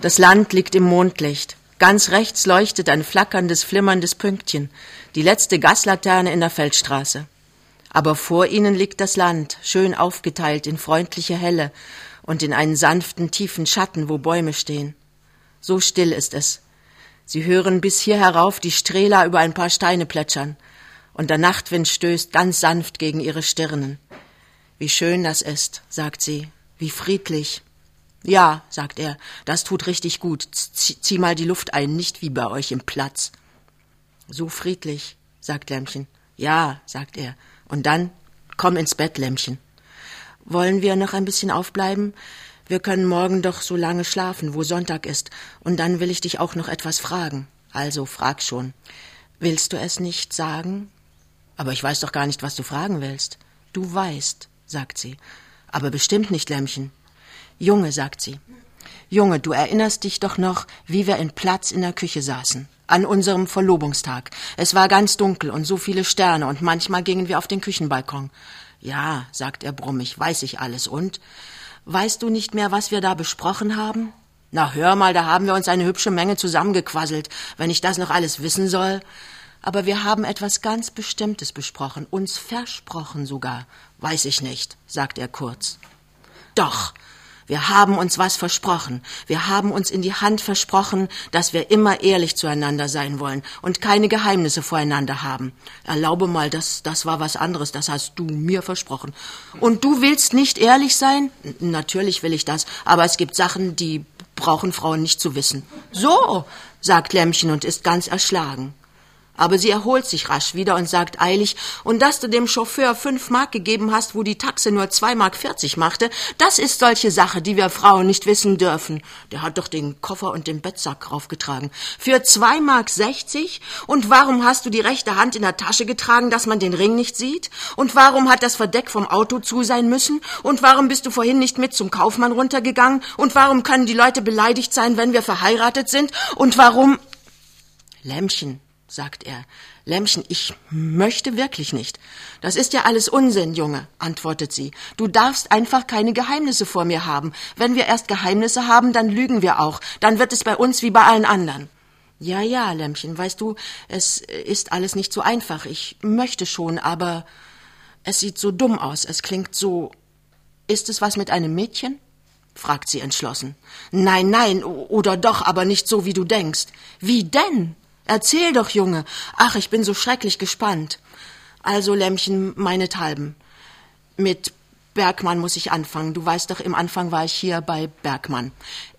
Das Land liegt im Mondlicht. Ganz rechts leuchtet ein flackerndes, flimmerndes Pünktchen, die letzte Gaslaterne in der Feldstraße. Aber vor ihnen liegt das Land, schön aufgeteilt in freundliche Helle und in einen sanften, tiefen Schatten, wo Bäume stehen. So still ist es. Sie hören bis hier herauf die Strehler über ein paar Steine plätschern, und der Nachtwind stößt ganz sanft gegen ihre Stirnen. Wie schön das ist, sagt sie, wie friedlich. Ja, sagt er, das tut richtig gut. Zieh mal die Luft ein, nicht wie bei euch im Platz. So friedlich, sagt Lämmchen. Ja, sagt er. Und dann komm ins Bett, Lämmchen. Wollen wir noch ein bisschen aufbleiben? Wir können morgen doch so lange schlafen, wo Sonntag ist, und dann will ich dich auch noch etwas fragen. Also frag schon. Willst du es nicht sagen? Aber ich weiß doch gar nicht, was du fragen willst. Du weißt, sagt sie. Aber bestimmt nicht, Lämmchen. Junge, sagt sie. Junge, du erinnerst dich doch noch, wie wir in Platz in der Küche saßen. An unserem Verlobungstag. Es war ganz dunkel und so viele Sterne und manchmal gingen wir auf den Küchenbalkon. Ja, sagt er brummig, weiß ich alles. Und? Weißt du nicht mehr, was wir da besprochen haben? Na, hör mal, da haben wir uns eine hübsche Menge zusammengequasselt, wenn ich das noch alles wissen soll. Aber wir haben etwas ganz Bestimmtes besprochen, uns versprochen sogar. Weiß ich nicht, sagt er kurz. Doch, wir haben uns was versprochen. Wir haben uns in die Hand versprochen, dass wir immer ehrlich zueinander sein wollen und keine Geheimnisse voreinander haben. Erlaube mal, das, das war was anderes, das hast du mir versprochen. Und du willst nicht ehrlich sein? Natürlich will ich das, aber es gibt Sachen, die brauchen Frauen nicht zu wissen. So, sagt Lämmchen und ist ganz erschlagen. Aber sie erholt sich rasch wieder und sagt eilig, und dass du dem Chauffeur fünf Mark gegeben hast, wo die Taxe nur zwei Mark vierzig machte, das ist solche Sache, die wir Frauen nicht wissen dürfen. Der hat doch den Koffer und den Bettsack raufgetragen. Für zwei Mark sechzig? Und warum hast du die rechte Hand in der Tasche getragen, dass man den Ring nicht sieht? Und warum hat das Verdeck vom Auto zu sein müssen? Und warum bist du vorhin nicht mit zum Kaufmann runtergegangen? Und warum können die Leute beleidigt sein, wenn wir verheiratet sind? Und warum... Lämmchen, sagt er. Lämmchen, ich möchte wirklich nicht. Das ist ja alles Unsinn, Junge, antwortet sie. Du darfst einfach keine Geheimnisse vor mir haben. Wenn wir erst Geheimnisse haben, dann lügen wir auch. Dann wird es bei uns wie bei allen anderen. Ja, ja, Lämmchen, weißt du, es ist alles nicht so einfach. Ich möchte schon, aber es sieht so dumm aus. Es klingt so. Ist es was mit einem Mädchen? fragt sie entschlossen. Nein, nein, oder doch, aber nicht so, wie du denkst. Wie denn? Erzähl doch, Junge. Ach, ich bin so schrecklich gespannt. Also, Lämmchen, meinethalben. Mit Bergmann muss ich anfangen. Du weißt doch, im Anfang war ich hier bei Bergmann.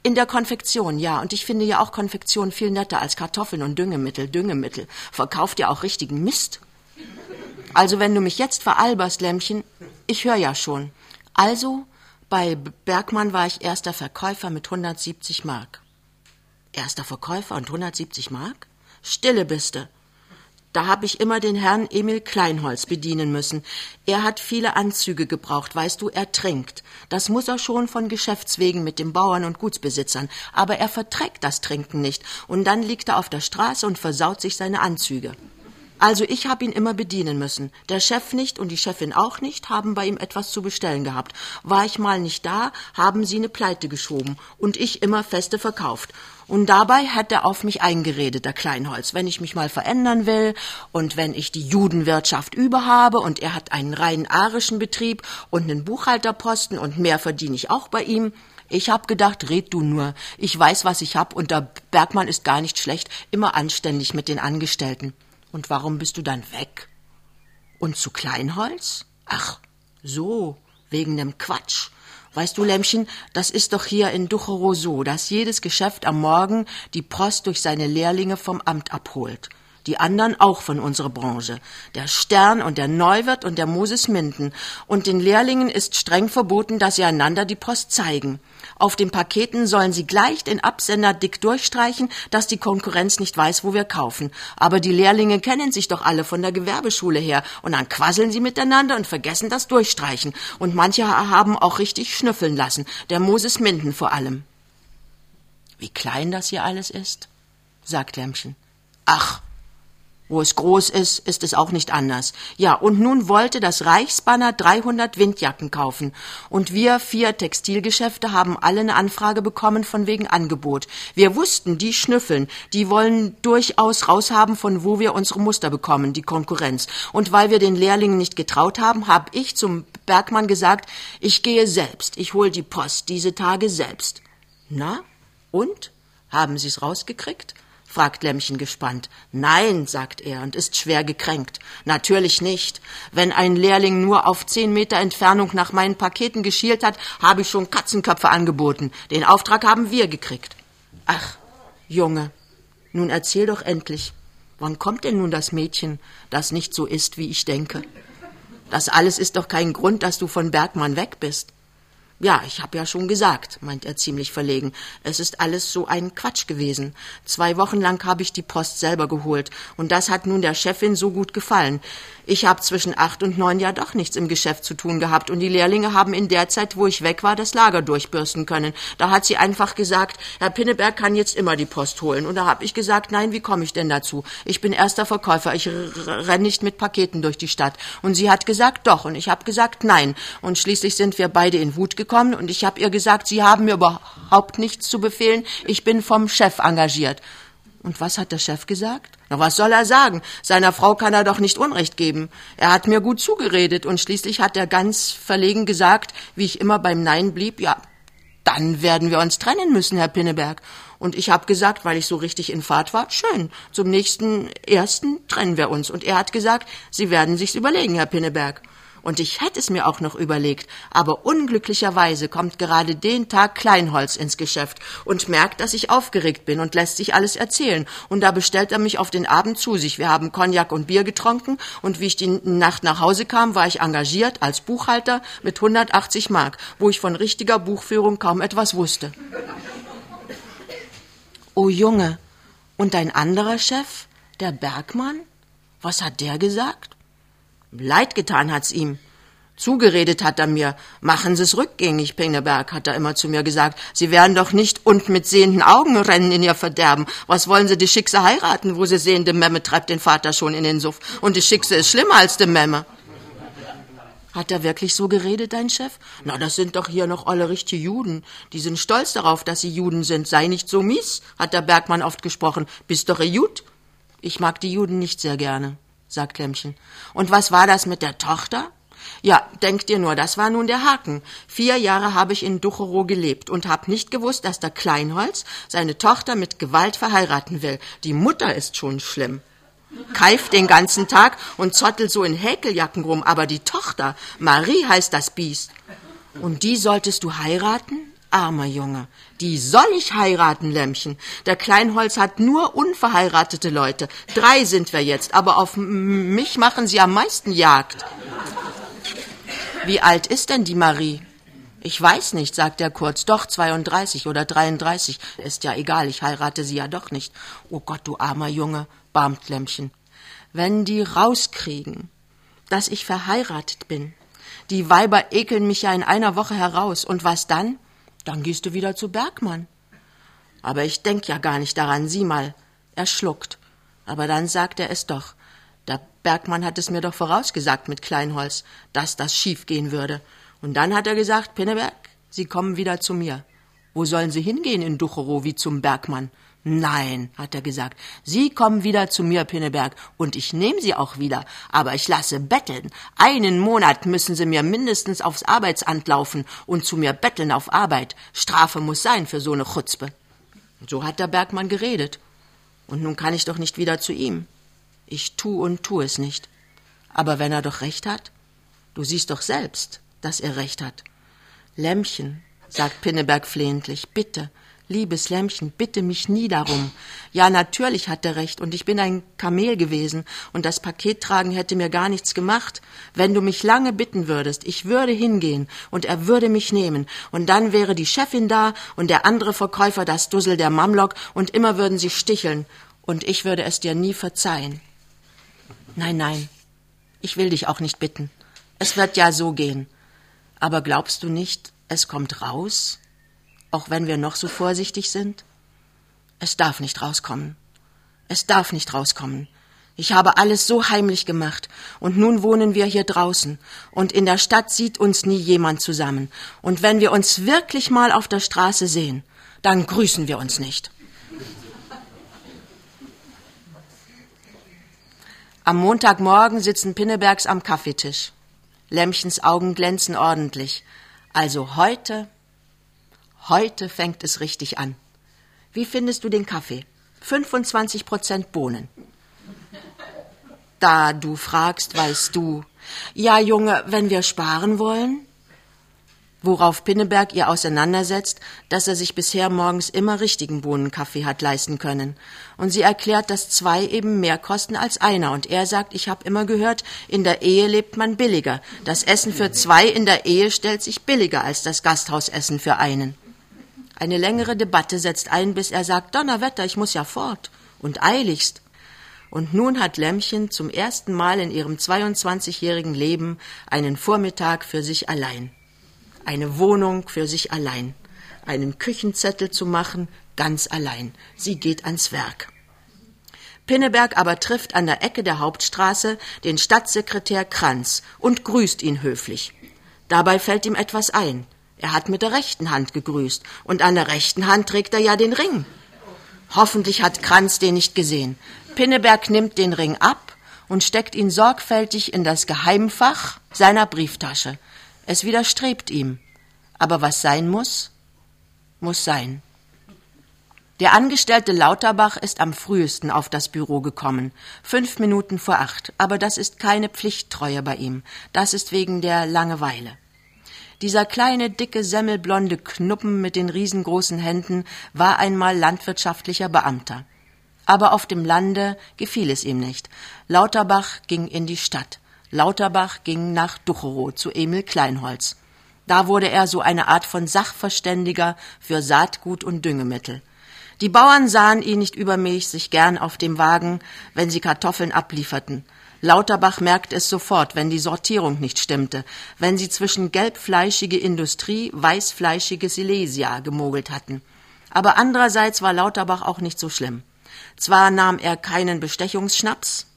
In der Konfektion, ja. Und ich finde ja auch Konfektion viel netter als Kartoffeln und Düngemittel. Düngemittel. Verkauft ja auch richtigen Mist. Also, wenn du mich jetzt veralberst, Lämmchen, ich höre ja schon. Also, bei Bergmann war ich erster Verkäufer mit 170 Mark. Erster Verkäufer und 170 Mark? Stille biste. Da hab ich immer den Herrn Emil Kleinholz bedienen müssen. Er hat viele Anzüge gebraucht, weißt du, er trinkt. Das muss er schon von Geschäftswegen mit den Bauern und Gutsbesitzern. Aber er verträgt das Trinken nicht. Und dann liegt er auf der Straße und versaut sich seine Anzüge. Also ich habe ihn immer bedienen müssen. Der Chef nicht und die Chefin auch nicht haben bei ihm etwas zu bestellen gehabt. War ich mal nicht da, haben sie eine Pleite geschoben und ich immer Feste verkauft. Und dabei hat er auf mich eingeredet, der Kleinholz, wenn ich mich mal verändern will und wenn ich die Judenwirtschaft überhabe und er hat einen rein arischen Betrieb und einen Buchhalterposten und mehr verdiene ich auch bei ihm. Ich hab gedacht, red du nur. Ich weiß, was ich hab und der Bergmann ist gar nicht schlecht, immer anständig mit den Angestellten. Und warum bist du dann weg? Und zu Kleinholz? Ach, so, wegen nem Quatsch. Weißt du, Lämmchen, das ist doch hier in Ducherow so, dass jedes Geschäft am Morgen die Post durch seine Lehrlinge vom Amt abholt die anderen auch von unserer Branche, der Stern und der Neuwirt und der Moses Minden. Und den Lehrlingen ist streng verboten, dass sie einander die Post zeigen. Auf den Paketen sollen sie gleich den Absender dick durchstreichen, dass die Konkurrenz nicht weiß, wo wir kaufen. Aber die Lehrlinge kennen sich doch alle von der Gewerbeschule her und dann quasseln sie miteinander und vergessen das Durchstreichen. Und manche haben auch richtig schnüffeln lassen, der Moses Minden vor allem. Wie klein das hier alles ist, sagt Lämmchen. Ach, Wo es groß ist, ist es auch nicht anders. Ja, und nun wollte das Reichsbanner 300 Windjacken kaufen. Und wir vier Textilgeschäfte haben alle eine Anfrage bekommen von wegen Angebot. Wir wussten, die schnüffeln, die wollen durchaus raushaben, von wo wir unsere Muster bekommen, die Konkurrenz. Und weil wir den Lehrlingen nicht getraut haben, habe ich zum Bergmann gesagt, ich gehe selbst, ich hol die Post diese Tage selbst. Na, und? Haben Sie's rausgekriegt? Fragt Lämmchen gespannt. Nein, sagt er und ist schwer gekränkt. Natürlich nicht. Wenn ein Lehrling nur auf zehn Meter Entfernung nach meinen Paketen geschielt hat, habe ich schon Katzenköpfe angeboten. Den Auftrag haben wir gekriegt. Ach, Junge, nun erzähl doch endlich. Wann kommt denn nun das Mädchen, das nicht so ist, wie ich denke? Das alles ist doch kein Grund, dass du von Bergmann weg bist. Ja, ich hab ja schon gesagt, meint er ziemlich verlegen. Es ist alles so ein Quatsch gewesen. Zwei Wochen lang habe ich die Post selber geholt, und das hat nun der Chefin so gut gefallen. Ich habe zwischen acht und neun ja doch nichts im Geschäft zu tun gehabt, und die Lehrlinge haben in der Zeit, wo ich weg war, das Lager durchbürsten können. Da hat sie einfach gesagt, Herr Pinneberg kann jetzt immer die Post holen. Und da habe ich gesagt, nein, wie komme ich denn dazu? Ich bin erster Verkäufer, ich renn nicht mit Paketen durch die Stadt. Und sie hat gesagt, doch, und ich habe gesagt, nein. Und schließlich sind wir beide in Wut gekommen, und ich habe ihr gesagt, Sie haben mir überhaupt nichts zu befehlen, ich bin vom Chef engagiert. Und was hat der Chef gesagt? Na, was soll er sagen? Seiner Frau kann er doch nicht Unrecht geben. Er hat mir gut zugeredet und schließlich hat er ganz verlegen gesagt, wie ich immer beim Nein blieb, ja, dann werden wir uns trennen müssen, Herr Pinneberg. Und ich habe gesagt, weil ich so richtig in Fahrt war, schön, zum nächsten ersten trennen wir uns. Und er hat gesagt, Sie werden sich's überlegen, Herr Pinneberg und ich hätte es mir auch noch überlegt, aber unglücklicherweise kommt gerade den Tag Kleinholz ins Geschäft und merkt, dass ich aufgeregt bin und lässt sich alles erzählen. Und da bestellt er mich auf den Abend zu sich. Wir haben Cognac und Bier getrunken und wie ich die Nacht nach Hause kam, war ich engagiert als Buchhalter mit 180 Mark, wo ich von richtiger Buchführung kaum etwas wusste. Oh Junge, und dein anderer Chef, der Bergmann? Was hat der gesagt? Leid getan hat's ihm. Zugeredet hat er mir, machen Sie's rückgängig, Pinneberg, hat er immer zu mir gesagt. Sie werden doch nicht und mit sehenden Augen rennen in ihr Verderben. Was wollen Sie die Schickse heiraten, wo Sie sehen, die Memme treibt den Vater schon in den Suff. Und die Schickse ist schlimmer als die Memme. Hat er wirklich so geredet, dein Chef? Na, das sind doch hier noch alle richtige Juden. Die sind stolz darauf, dass sie Juden sind. Sei nicht so mies, hat der Bergmann oft gesprochen. Bist doch ein Jud? Ich mag die Juden nicht sehr gerne sagt Lämmchen. Und was war das mit der Tochter? Ja, denkt ihr nur, das war nun der Haken. Vier Jahre habe ich in Ducherow gelebt und hab nicht gewusst, dass der Kleinholz seine Tochter mit Gewalt verheiraten will. Die Mutter ist schon schlimm. Keift den ganzen Tag und zottelt so in Häkeljacken rum, aber die Tochter, Marie heißt das Biest. Und die solltest du heiraten? Armer Junge, die soll ich heiraten, Lämmchen. Der Kleinholz hat nur unverheiratete Leute. Drei sind wir jetzt, aber auf mich machen sie am meisten Jagd. Wie alt ist denn die Marie? Ich weiß nicht, sagt er kurz. Doch, 32 oder 33. Ist ja egal, ich heirate sie ja doch nicht. Oh Gott, du armer Junge, barmt Lämmchen. Wenn die rauskriegen, dass ich verheiratet bin. Die Weiber ekeln mich ja in einer Woche heraus. Und was dann? Dann gehst du wieder zu Bergmann. Aber ich denk ja gar nicht daran, sieh mal. Er schluckt. Aber dann sagt er es doch. Der Bergmann hat es mir doch vorausgesagt mit Kleinholz, dass das schief gehen würde. Und dann hat er gesagt, Pinneberg, Sie kommen wieder zu mir. Wo sollen Sie hingehen in Ducherow wie zum Bergmann? Nein, hat er gesagt, Sie kommen wieder zu mir, Pinneberg, und ich nehme Sie auch wieder, aber ich lasse betteln. Einen Monat müssen Sie mir mindestens aufs Arbeitsamt laufen und zu mir betteln auf Arbeit. Strafe muss sein für so eine Chutzpe. So hat der Bergmann geredet. Und nun kann ich doch nicht wieder zu ihm. Ich tu und tu es nicht. Aber wenn er doch recht hat, du siehst doch selbst, dass er recht hat. Lämmchen, sagt Pinneberg flehentlich, bitte, Liebes Lämmchen, bitte mich nie darum. Ja, natürlich hat er recht, und ich bin ein Kamel gewesen, und das Pakettragen hätte mir gar nichts gemacht. Wenn du mich lange bitten würdest, ich würde hingehen, und er würde mich nehmen, und dann wäre die Chefin da, und der andere Verkäufer das Dussel der Mamlok, und immer würden sie sticheln, und ich würde es dir nie verzeihen. Nein, nein, ich will dich auch nicht bitten. Es wird ja so gehen. Aber glaubst du nicht, es kommt raus? Auch wenn wir noch so vorsichtig sind? Es darf nicht rauskommen. Es darf nicht rauskommen. Ich habe alles so heimlich gemacht, und nun wohnen wir hier draußen, und in der Stadt sieht uns nie jemand zusammen, und wenn wir uns wirklich mal auf der Straße sehen, dann grüßen wir uns nicht. Am Montagmorgen sitzen Pinnebergs am Kaffeetisch. Lämmchens Augen glänzen ordentlich. Also heute, heute fängt es richtig an. Wie findest du den Kaffee? 25 Prozent Bohnen. Da du fragst, weißt du. Ja, Junge, wenn wir sparen wollen? worauf Pinneberg ihr auseinandersetzt, dass er sich bisher morgens immer richtigen Bohnenkaffee hat leisten können. Und sie erklärt, dass zwei eben mehr kosten als einer. Und er sagt, ich habe immer gehört, in der Ehe lebt man billiger. Das Essen für zwei in der Ehe stellt sich billiger als das Gasthausessen für einen. Eine längere Debatte setzt ein, bis er sagt, Donnerwetter, ich muss ja fort. Und eiligst. Und nun hat Lämmchen zum ersten Mal in ihrem 22-jährigen Leben einen Vormittag für sich allein eine Wohnung für sich allein, einen Küchenzettel zu machen, ganz allein. Sie geht ans Werk. Pinneberg aber trifft an der Ecke der Hauptstraße den Stadtsekretär Kranz und grüßt ihn höflich. Dabei fällt ihm etwas ein. Er hat mit der rechten Hand gegrüßt und an der rechten Hand trägt er ja den Ring. Hoffentlich hat Kranz den nicht gesehen. Pinneberg nimmt den Ring ab und steckt ihn sorgfältig in das Geheimfach seiner Brieftasche. Es widerstrebt ihm. Aber was sein muss, muss sein. Der Angestellte Lauterbach ist am frühesten auf das Büro gekommen, fünf Minuten vor acht, aber das ist keine Pflichttreue bei ihm, das ist wegen der Langeweile. Dieser kleine, dicke, semmelblonde Knuppen mit den riesengroßen Händen war einmal landwirtschaftlicher Beamter. Aber auf dem Lande gefiel es ihm nicht. Lauterbach ging in die Stadt. Lauterbach ging nach Ducherow zu Emil Kleinholz. Da wurde er so eine Art von Sachverständiger für Saatgut und Düngemittel. Die Bauern sahen ihn nicht übermäßig gern auf dem Wagen, wenn sie Kartoffeln ablieferten. Lauterbach merkte es sofort, wenn die Sortierung nicht stimmte, wenn sie zwischen gelbfleischige Industrie, weißfleischige Silesia gemogelt hatten. Aber andererseits war Lauterbach auch nicht so schlimm. Zwar nahm er keinen Bestechungsschnaps,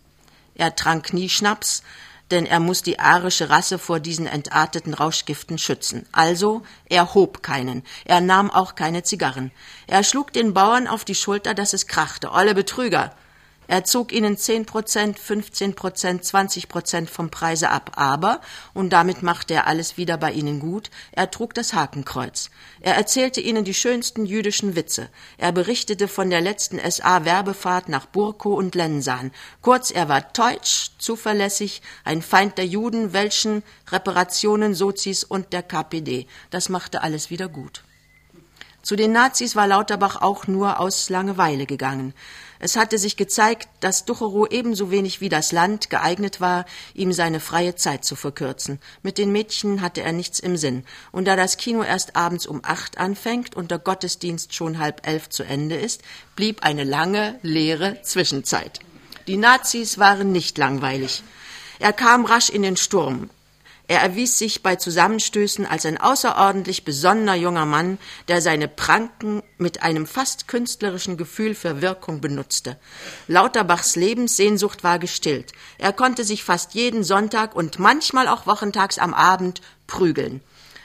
er trank nie Schnaps, denn er muss die arische Rasse vor diesen entarteten Rauschgiften schützen. Also, er hob keinen, er nahm auch keine Zigarren. Er schlug den Bauern auf die Schulter, dass es krachte. Olle Betrüger! Er zog ihnen 10 Prozent, 15 Prozent, 20 Prozent vom Preise ab, aber, und damit machte er alles wieder bei ihnen gut, er trug das Hakenkreuz. Er erzählte ihnen die schönsten jüdischen Witze. Er berichtete von der letzten SA-Werbefahrt nach Burko und Lensan. Kurz, er war deutsch, zuverlässig, ein Feind der Juden, Welschen, Reparationen, Sozis und der KPD. Das machte alles wieder gut. Zu den Nazis war Lauterbach auch nur aus Langeweile gegangen. Es hatte sich gezeigt, dass Ducherow ebenso wenig wie das Land geeignet war, ihm seine freie Zeit zu verkürzen. Mit den Mädchen hatte er nichts im Sinn. Und da das Kino erst abends um acht anfängt und der Gottesdienst schon halb elf zu Ende ist, blieb eine lange, leere Zwischenzeit. Die Nazis waren nicht langweilig. Er kam rasch in den Sturm. Er erwies sich bei Zusammenstößen als ein außerordentlich besonnener junger Mann, der seine Pranken mit einem fast künstlerischen Gefühl für Wirkung benutzte. Lauterbachs Lebenssehnsucht war gestillt. Er konnte sich fast jeden Sonntag und manchmal auch wochentags am Abend prügeln.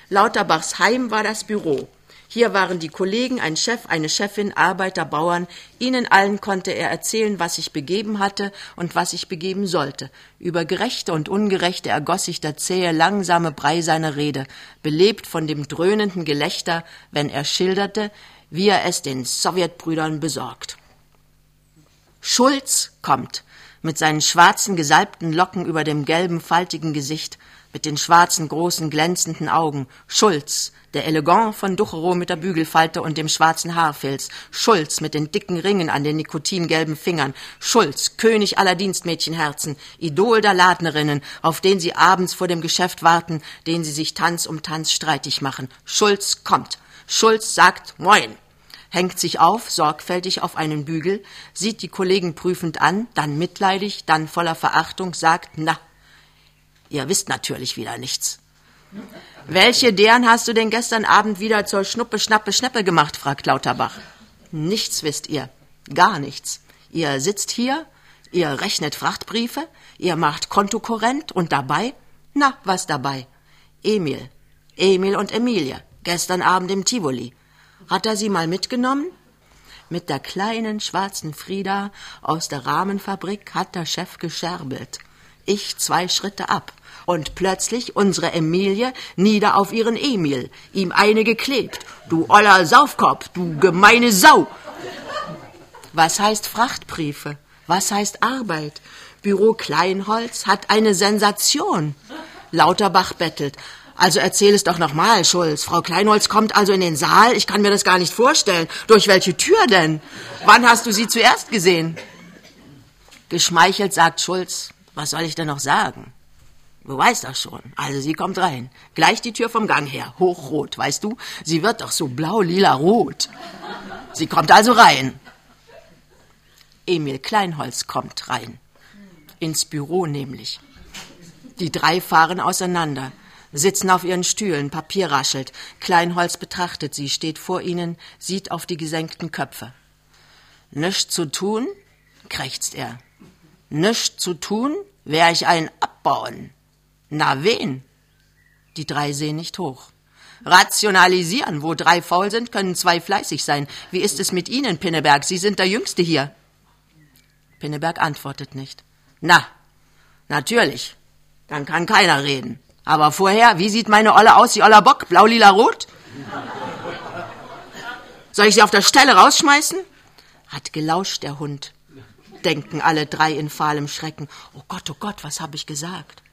Lauterbachs Heim war das Büro. Hier waren die Kollegen, ein Chef, eine Chefin, Arbeiter, Bauern. Ihnen allen konnte er erzählen, was sich begeben hatte und was sich begeben sollte. Über Gerechte und Ungerechte ergoss sich der zähe, langsame Brei seiner Rede, belebt von dem dröhnenden Gelächter, wenn er schilderte, wie er es den Sowjetbrüdern besorgt. Schulz kommt, mit seinen schwarzen, gesalbten Locken über dem gelben, faltigen Gesicht, mit den schwarzen, großen, glänzenden Augen. Schulz, der Elegant von Ducherow mit der Bügelfalte und dem schwarzen Haarfilz, Schulz mit den dicken Ringen an den nikotingelben Fingern, Schulz, König aller Dienstmädchenherzen, Idol der Ladnerinnen, auf den sie abends vor dem Geschäft warten, den sie sich Tanz um Tanz streitig machen. Schulz kommt. Schulz sagt Moin hängt sich auf, sorgfältig auf einen Bügel, sieht die Kollegen prüfend an, dann mitleidig, dann voller Verachtung, sagt, na, ihr wisst natürlich wieder nichts. Welche deren hast du denn gestern Abend wieder zur Schnuppe, Schnappe, Schneppe gemacht? fragt Lauterbach. Nichts wisst ihr. Gar nichts. Ihr sitzt hier, Ihr rechnet Frachtbriefe, ihr macht Kontokorrent und dabei? Na, was dabei? Emil. Emil und Emilie. Gestern Abend im Tivoli. Hat er sie mal mitgenommen? Mit der kleinen schwarzen Frieda aus der Rahmenfabrik hat der Chef gescherbelt. Ich zwei Schritte ab. Und plötzlich unsere Emilie nieder auf ihren Emil, ihm eine geklebt. Du oller Saufkopf, du gemeine Sau. Was heißt Frachtbriefe? Was heißt Arbeit? Büro Kleinholz hat eine Sensation. Lauterbach bettelt. Also erzähl es doch nochmal, Schulz. Frau Kleinholz kommt also in den Saal. Ich kann mir das gar nicht vorstellen. Durch welche Tür denn? Wann hast du sie zuerst gesehen? Geschmeichelt sagt Schulz. Was soll ich denn noch sagen? Du weißt das schon. Also sie kommt rein. Gleich die Tür vom Gang her. Hochrot, weißt du? Sie wird doch so blau-lila-rot. Sie kommt also rein. Emil Kleinholz kommt rein. Ins Büro nämlich. Die drei fahren auseinander, sitzen auf ihren Stühlen, Papier raschelt. Kleinholz betrachtet sie, steht vor ihnen, sieht auf die gesenkten Köpfe. Nichts zu tun? krächzt er. Nichts zu tun? Wär ich ein abbauen. Na wen? Die drei sehen nicht hoch. Rationalisieren. Wo drei faul sind, können zwei fleißig sein. Wie ist es mit Ihnen, Pinneberg? Sie sind der Jüngste hier. Pinneberg antwortet nicht. Na, natürlich. Dann kann keiner reden. Aber vorher, wie sieht meine Olle aus, die Oller Bock? Blau, lila, rot? Soll ich sie auf der Stelle rausschmeißen? Hat gelauscht der Hund. Denken alle drei in fahlem Schrecken. Oh Gott, oh Gott, was habe ich gesagt?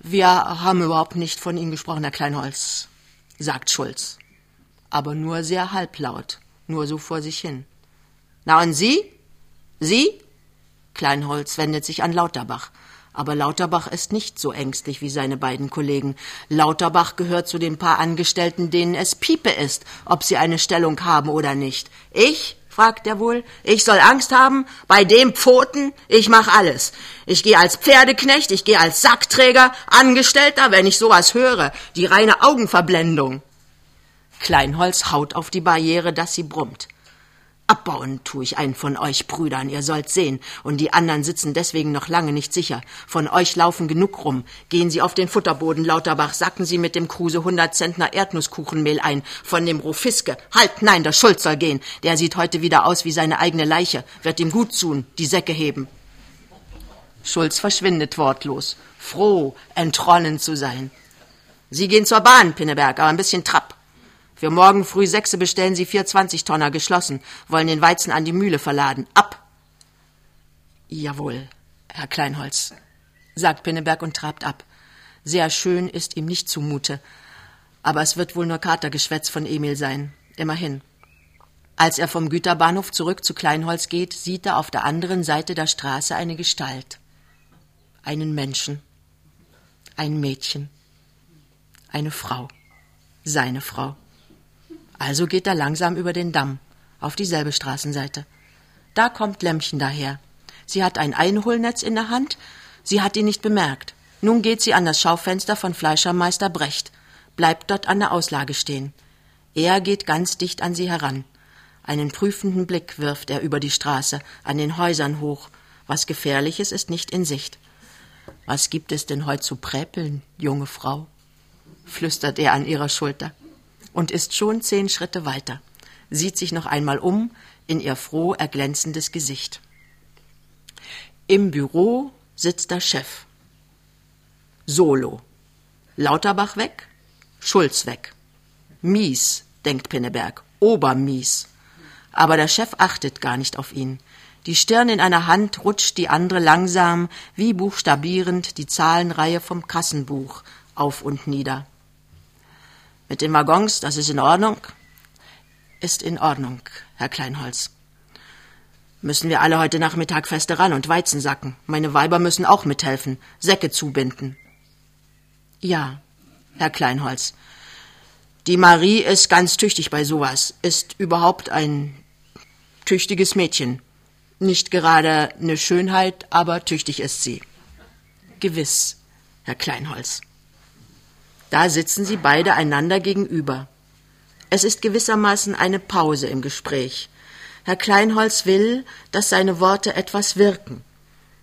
Wir haben überhaupt nicht von Ihnen gesprochen, Herr Kleinholz, sagt Schulz. Aber nur sehr halblaut, nur so vor sich hin. Na und Sie? Sie? Kleinholz wendet sich an Lauterbach. Aber Lauterbach ist nicht so ängstlich wie seine beiden Kollegen. Lauterbach gehört zu den paar Angestellten, denen es Piepe ist, ob sie eine Stellung haben oder nicht. Ich fragt er wohl. Ich soll Angst haben? Bei dem Pfoten? Ich mach alles. Ich gehe als Pferdeknecht, ich gehe als Sackträger, Angestellter, wenn ich sowas höre. Die reine Augenverblendung. Kleinholz haut auf die Barriere, dass sie brummt. Abbauen tue ich einen von euch Brüdern, ihr sollt sehen, und die anderen sitzen deswegen noch lange nicht sicher. Von euch laufen genug rum. Gehen Sie auf den Futterboden, Lauterbach, sacken Sie mit dem Kruse hundert Zentner Erdnusskuchenmehl ein. Von dem Rofiske. Halt, nein, der Schulz soll gehen. Der sieht heute wieder aus wie seine eigene Leiche. Wird ihm gut tun, die Säcke heben. Schulz verschwindet wortlos, froh, entronnen zu sein. Sie gehen zur Bahn, Pinneberg, aber ein bisschen Trapp. Für morgen früh sechse bestellen Sie vier Zwanzigtonner geschlossen, wollen den Weizen an die Mühle verladen. Ab! Jawohl, Herr Kleinholz, sagt Pinneberg und trabt ab. Sehr schön ist ihm nicht zumute, aber es wird wohl nur Katergeschwätz von Emil sein. Immerhin. Als er vom Güterbahnhof zurück zu Kleinholz geht, sieht er auf der anderen Seite der Straße eine Gestalt. Einen Menschen. Ein Mädchen. Eine Frau. Seine Frau. Also geht er langsam über den Damm, auf dieselbe Straßenseite. Da kommt Lämmchen daher. Sie hat ein Einholnetz in der Hand, sie hat ihn nicht bemerkt. Nun geht sie an das Schaufenster von Fleischermeister Brecht, bleibt dort an der Auslage stehen. Er geht ganz dicht an sie heran. Einen prüfenden Blick wirft er über die Straße, an den Häusern hoch. Was Gefährliches ist nicht in Sicht. Was gibt es denn heut zu präpeln, junge Frau? flüstert er an ihrer Schulter und ist schon zehn Schritte weiter, sieht sich noch einmal um in ihr froh erglänzendes Gesicht. Im Büro sitzt der Chef. Solo. Lauterbach weg, Schulz weg. Mies, denkt Pinneberg, obermies. Aber der Chef achtet gar nicht auf ihn. Die Stirn in einer Hand rutscht die andere langsam, wie buchstabierend, die Zahlenreihe vom Kassenbuch auf und nieder. Mit den Waggons, das ist in Ordnung? Ist in Ordnung, Herr Kleinholz. Müssen wir alle heute Nachmittag feste ran und Weizen sacken. Meine Weiber müssen auch mithelfen, Säcke zubinden. Ja, Herr Kleinholz. Die Marie ist ganz tüchtig bei sowas, ist überhaupt ein tüchtiges Mädchen. Nicht gerade eine Schönheit, aber tüchtig ist sie. Gewiss, Herr Kleinholz. Da sitzen sie beide einander gegenüber. Es ist gewissermaßen eine Pause im Gespräch. Herr Kleinholz will, dass seine Worte etwas wirken.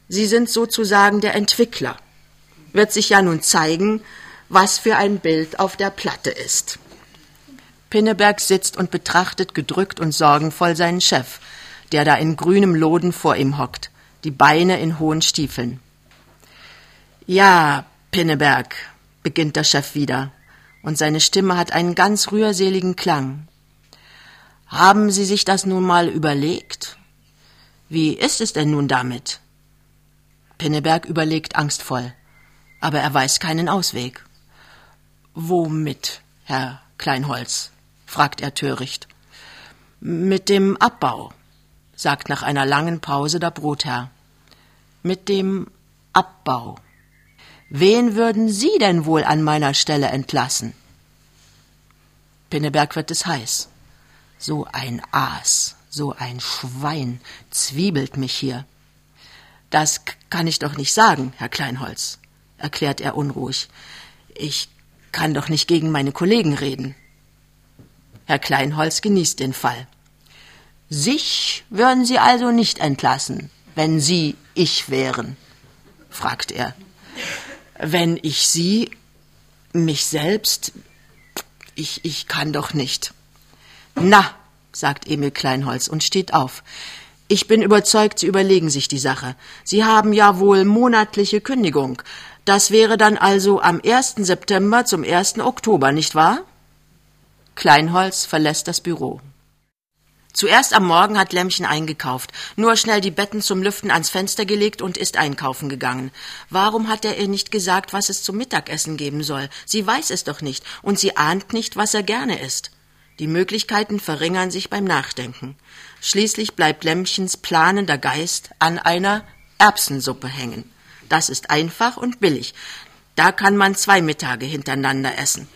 Sie sind sozusagen der Entwickler. Wird sich ja nun zeigen, was für ein Bild auf der Platte ist. Pinneberg sitzt und betrachtet gedrückt und sorgenvoll seinen Chef, der da in grünem Loden vor ihm hockt, die Beine in hohen Stiefeln. Ja, Pinneberg, beginnt der Chef wieder, und seine Stimme hat einen ganz rührseligen Klang. Haben Sie sich das nun mal überlegt? Wie ist es denn nun damit? Pinneberg überlegt angstvoll, aber er weiß keinen Ausweg. Womit, Herr Kleinholz? fragt er töricht. Mit dem Abbau, sagt nach einer langen Pause der Brotherr. Mit dem Abbau. Wen würden Sie denn wohl an meiner Stelle entlassen? Pinneberg wird es heiß. So ein Aas, so ein Schwein zwiebelt mich hier. Das kann ich doch nicht sagen, Herr Kleinholz, erklärt er unruhig. Ich kann doch nicht gegen meine Kollegen reden. Herr Kleinholz genießt den Fall. Sich würden Sie also nicht entlassen, wenn Sie ich wären? fragt er. Wenn ich Sie, mich selbst, ich, ich kann doch nicht. Na, sagt Emil Kleinholz und steht auf. Ich bin überzeugt, Sie überlegen sich die Sache. Sie haben ja wohl monatliche Kündigung. Das wäre dann also am 1. September zum 1. Oktober, nicht wahr? Kleinholz verlässt das Büro. Zuerst am Morgen hat Lämmchen eingekauft, nur schnell die Betten zum Lüften ans Fenster gelegt und ist einkaufen gegangen. Warum hat er ihr nicht gesagt, was es zum Mittagessen geben soll? Sie weiß es doch nicht, und sie ahnt nicht, was er gerne isst. Die Möglichkeiten verringern sich beim Nachdenken. Schließlich bleibt Lämmchens planender Geist an einer Erbsensuppe hängen. Das ist einfach und billig. Da kann man zwei Mittage hintereinander essen.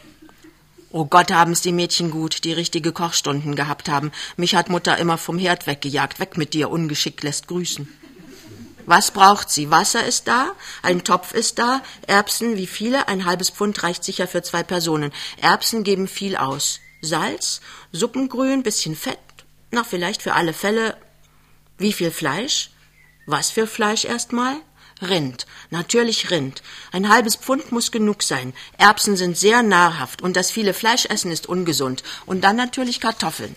Oh Gott, haben's die Mädchen gut, die richtige Kochstunden gehabt haben. Mich hat Mutter immer vom Herd weggejagt. Weg mit dir, ungeschickt lässt grüßen. Was braucht sie? Wasser ist da, ein Topf ist da, Erbsen, wie viele? Ein halbes Pfund reicht sicher für zwei Personen. Erbsen geben viel aus. Salz, Suppengrün, bisschen Fett, na, vielleicht für alle Fälle. Wie viel Fleisch? Was für Fleisch erstmal? Rind, natürlich Rind. Ein halbes Pfund muss genug sein. Erbsen sind sehr nahrhaft und das viele Fleisch essen ist ungesund. Und dann natürlich Kartoffeln.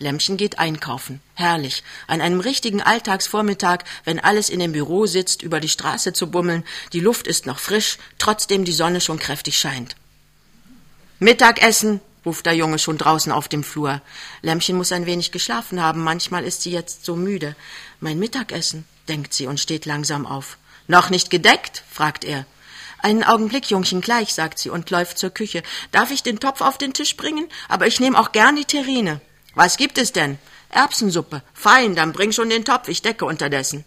Lämmchen geht einkaufen. Herrlich. An einem richtigen Alltagsvormittag, wenn alles in dem Büro sitzt, über die Straße zu bummeln, die Luft ist noch frisch, trotzdem die Sonne schon kräftig scheint. Mittagessen, ruft der Junge schon draußen auf dem Flur. Lämmchen muss ein wenig geschlafen haben, manchmal ist sie jetzt so müde. Mein Mittagessen, denkt sie und steht langsam auf. Noch nicht gedeckt? fragt er. Einen Augenblick, Jungchen, gleich, sagt sie und läuft zur Küche. Darf ich den Topf auf den Tisch bringen? Aber ich nehme auch gern die Terrine. Was gibt es denn? Erbsensuppe. Fein, dann bring schon den Topf, ich decke unterdessen.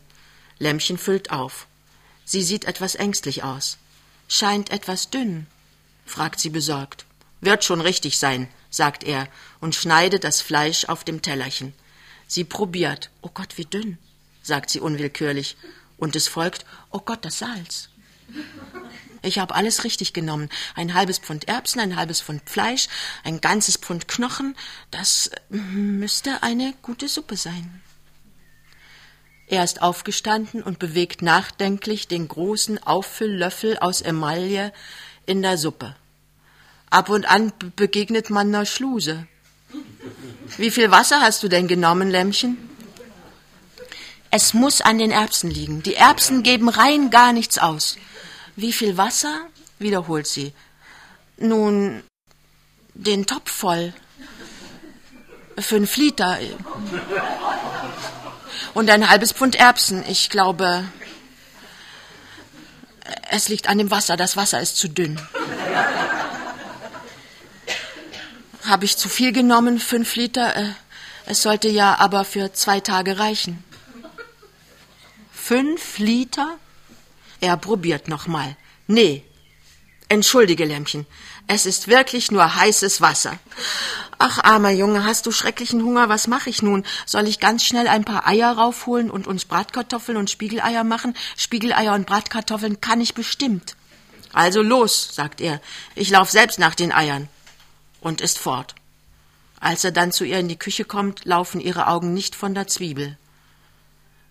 Lämmchen füllt auf. Sie sieht etwas ängstlich aus. Scheint etwas dünn, fragt sie besorgt. Wird schon richtig sein, sagt er und schneidet das Fleisch auf dem Tellerchen. Sie probiert. Oh Gott, wie dünn, sagt sie unwillkürlich und es folgt, oh Gott, das Salz. Ich habe alles richtig genommen. Ein halbes Pfund Erbsen, ein halbes Pfund Fleisch, ein ganzes Pfund Knochen. Das müsste eine gute Suppe sein. Er ist aufgestanden und bewegt nachdenklich den großen Auffüll-Löffel aus Emaille in der Suppe. Ab und an begegnet man einer Schluse. Wie viel Wasser hast du denn genommen, Lämmchen? Es muss an den Erbsen liegen. Die Erbsen geben rein gar nichts aus. Wie viel Wasser? wiederholt sie. Nun, den Topf voll. Fünf Liter. Und ein halbes Pfund Erbsen. Ich glaube, es liegt an dem Wasser. Das Wasser ist zu dünn. Habe ich zu viel genommen? Fünf Liter? Äh, es sollte ja aber für zwei Tage reichen. Fünf Liter? Er probiert nochmal. Nee. Entschuldige, Lämmchen. Es ist wirklich nur heißes Wasser. Ach, armer Junge, hast du schrecklichen Hunger? Was mache ich nun? Soll ich ganz schnell ein paar Eier raufholen und uns Bratkartoffeln und Spiegeleier machen? Spiegeleier und Bratkartoffeln kann ich bestimmt. Also los, sagt er. Ich lauf selbst nach den Eiern. Und ist fort. Als er dann zu ihr in die Küche kommt, laufen ihre Augen nicht von der Zwiebel.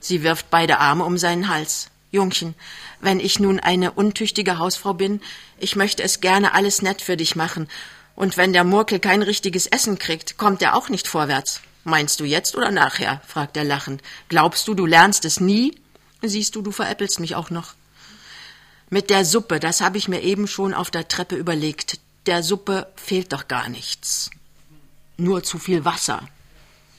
Sie wirft beide Arme um seinen Hals. Jungchen, wenn ich nun eine untüchtige Hausfrau bin, ich möchte es gerne alles nett für dich machen. Und wenn der Murkel kein richtiges Essen kriegt, kommt er auch nicht vorwärts. Meinst du jetzt oder nachher? fragt er lachend. Glaubst du, du lernst es nie? Siehst du, du veräppelst mich auch noch. Mit der Suppe, das habe ich mir eben schon auf der Treppe überlegt. Der Suppe fehlt doch gar nichts. Nur zu viel Wasser.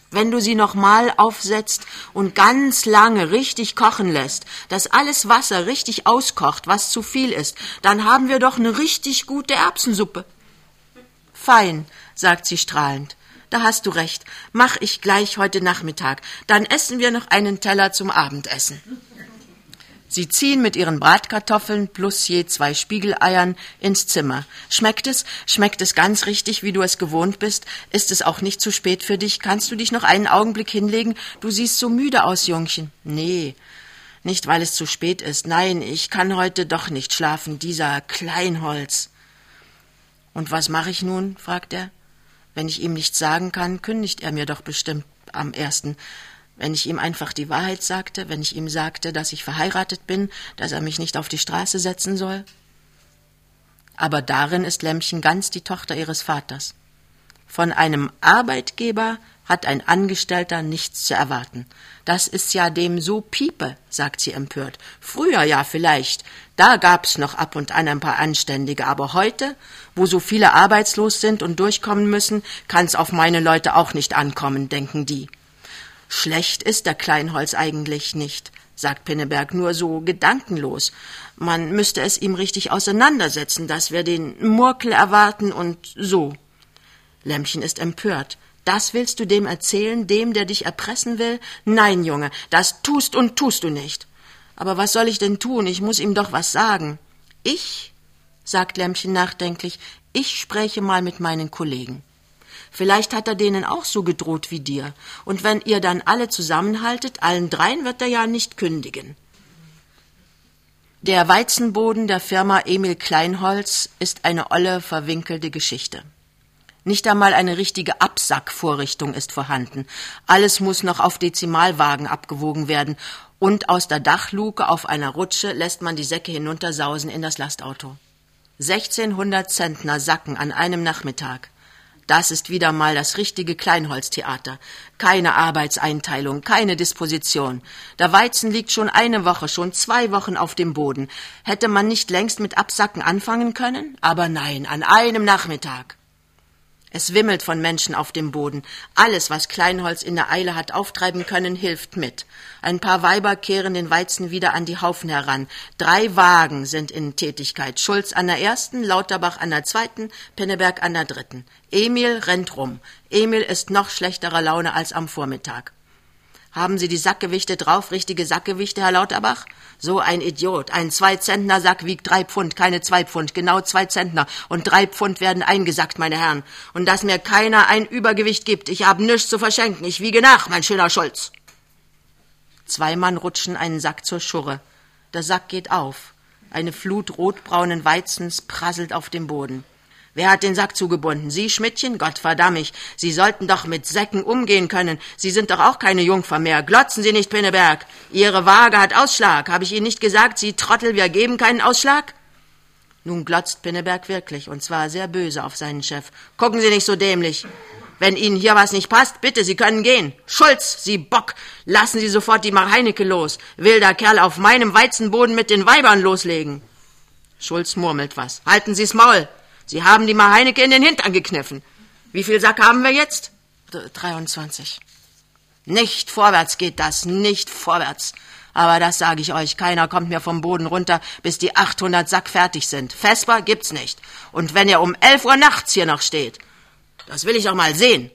Wenn du sie nochmal aufsetzt und ganz lange richtig kochen lässt, dass alles Wasser richtig auskocht, was zu viel ist, dann haben wir doch eine richtig gute Erbsensuppe. Fein, sagt sie strahlend. Da hast du recht. Mach ich gleich heute Nachmittag. Dann essen wir noch einen Teller zum Abendessen. Sie ziehen mit ihren Bratkartoffeln plus je zwei Spiegeleiern ins Zimmer. Schmeckt es? Schmeckt es ganz richtig, wie du es gewohnt bist? Ist es auch nicht zu spät für dich? Kannst du dich noch einen Augenblick hinlegen? Du siehst so müde aus, Jungchen. Nee, nicht weil es zu spät ist. Nein, ich kann heute doch nicht schlafen, dieser Kleinholz. Und was mache ich nun? fragt er. Wenn ich ihm nichts sagen kann, kündigt er mir doch bestimmt am ersten. Wenn ich ihm einfach die Wahrheit sagte, wenn ich ihm sagte, dass ich verheiratet bin, dass er mich nicht auf die Straße setzen soll? Aber darin ist Lämmchen ganz die Tochter ihres Vaters. Von einem Arbeitgeber hat ein Angestellter nichts zu erwarten. Das ist ja dem so Piepe, sagt sie empört. Früher ja vielleicht, da gab's noch ab und an ein paar Anständige, aber heute, wo so viele arbeitslos sind und durchkommen müssen, kann's auf meine Leute auch nicht ankommen, denken die. Schlecht ist der Kleinholz eigentlich nicht, sagt Pinneberg nur so gedankenlos. Man müsste es ihm richtig auseinandersetzen, dass wir den Murkel erwarten und so. Lämmchen ist empört. Das willst du dem erzählen, dem, der dich erpressen will? Nein, Junge, das tust und tust du nicht. Aber was soll ich denn tun? Ich muss ihm doch was sagen. Ich, sagt Lämmchen nachdenklich, ich spreche mal mit meinen Kollegen. Vielleicht hat er denen auch so gedroht wie dir. Und wenn ihr dann alle zusammenhaltet, allen dreien wird er ja nicht kündigen. Der Weizenboden der Firma Emil Kleinholz ist eine olle, verwinkelte Geschichte. Nicht einmal eine richtige Absackvorrichtung ist vorhanden. Alles muss noch auf Dezimalwagen abgewogen werden. Und aus der Dachluke auf einer Rutsche lässt man die Säcke hinuntersausen in das Lastauto. 1600 Zentner Sacken an einem Nachmittag. Das ist wieder mal das richtige Kleinholztheater. Keine Arbeitseinteilung, keine Disposition. Der Weizen liegt schon eine Woche, schon zwei Wochen auf dem Boden. Hätte man nicht längst mit Absacken anfangen können? Aber nein, an einem Nachmittag. Es wimmelt von Menschen auf dem Boden. Alles, was Kleinholz in der Eile hat auftreiben können, hilft mit. Ein paar Weiber kehren den Weizen wieder an die Haufen heran. Drei Wagen sind in Tätigkeit. Schulz an der ersten, Lauterbach an der zweiten, Pinneberg an der dritten. Emil rennt rum. Emil ist noch schlechterer Laune als am Vormittag. Haben Sie die Sackgewichte drauf, richtige Sackgewichte, Herr Lauterbach? So ein Idiot. Ein Zwei-Zentner Sack wiegt drei Pfund, keine zwei Pfund, genau zwei Zentner. Und drei Pfund werden eingesackt, meine Herren. Und dass mir keiner ein Übergewicht gibt. Ich hab nichts zu verschenken. Ich wiege nach, mein schöner Schulz. Zwei Mann rutschen einen Sack zur Schurre. Der Sack geht auf. Eine Flut rotbraunen Weizens prasselt auf dem Boden. Wer hat den Sack zugebunden? Sie, Schmidtchen? Gott verdamm mich. Sie sollten doch mit Säcken umgehen können. Sie sind doch auch keine Jungfer mehr. Glotzen Sie nicht, Pinneberg. Ihre Waage hat Ausschlag. Habe ich Ihnen nicht gesagt, Sie Trottel, wir geben keinen Ausschlag? Nun glotzt Pinneberg wirklich, und zwar sehr böse auf seinen Chef. Gucken Sie nicht so dämlich. Wenn Ihnen hier was nicht passt, bitte, Sie können gehen. Schulz, Sie Bock, lassen Sie sofort die Marheinecke los. Will der Kerl auf meinem Weizenboden mit den Weibern loslegen. Schulz murmelt was. Halten Sie's Maul. Sie haben die Mar Heinecke in den Hintern gekniffen. Wie viel Sack haben wir jetzt? 23. Nicht vorwärts geht das, nicht vorwärts. Aber das sage ich euch, keiner kommt mehr vom Boden runter, bis die 800 Sack fertig sind. Vesper gibt's nicht. Und wenn er um 11 Uhr nachts hier noch steht, das will ich auch mal sehen.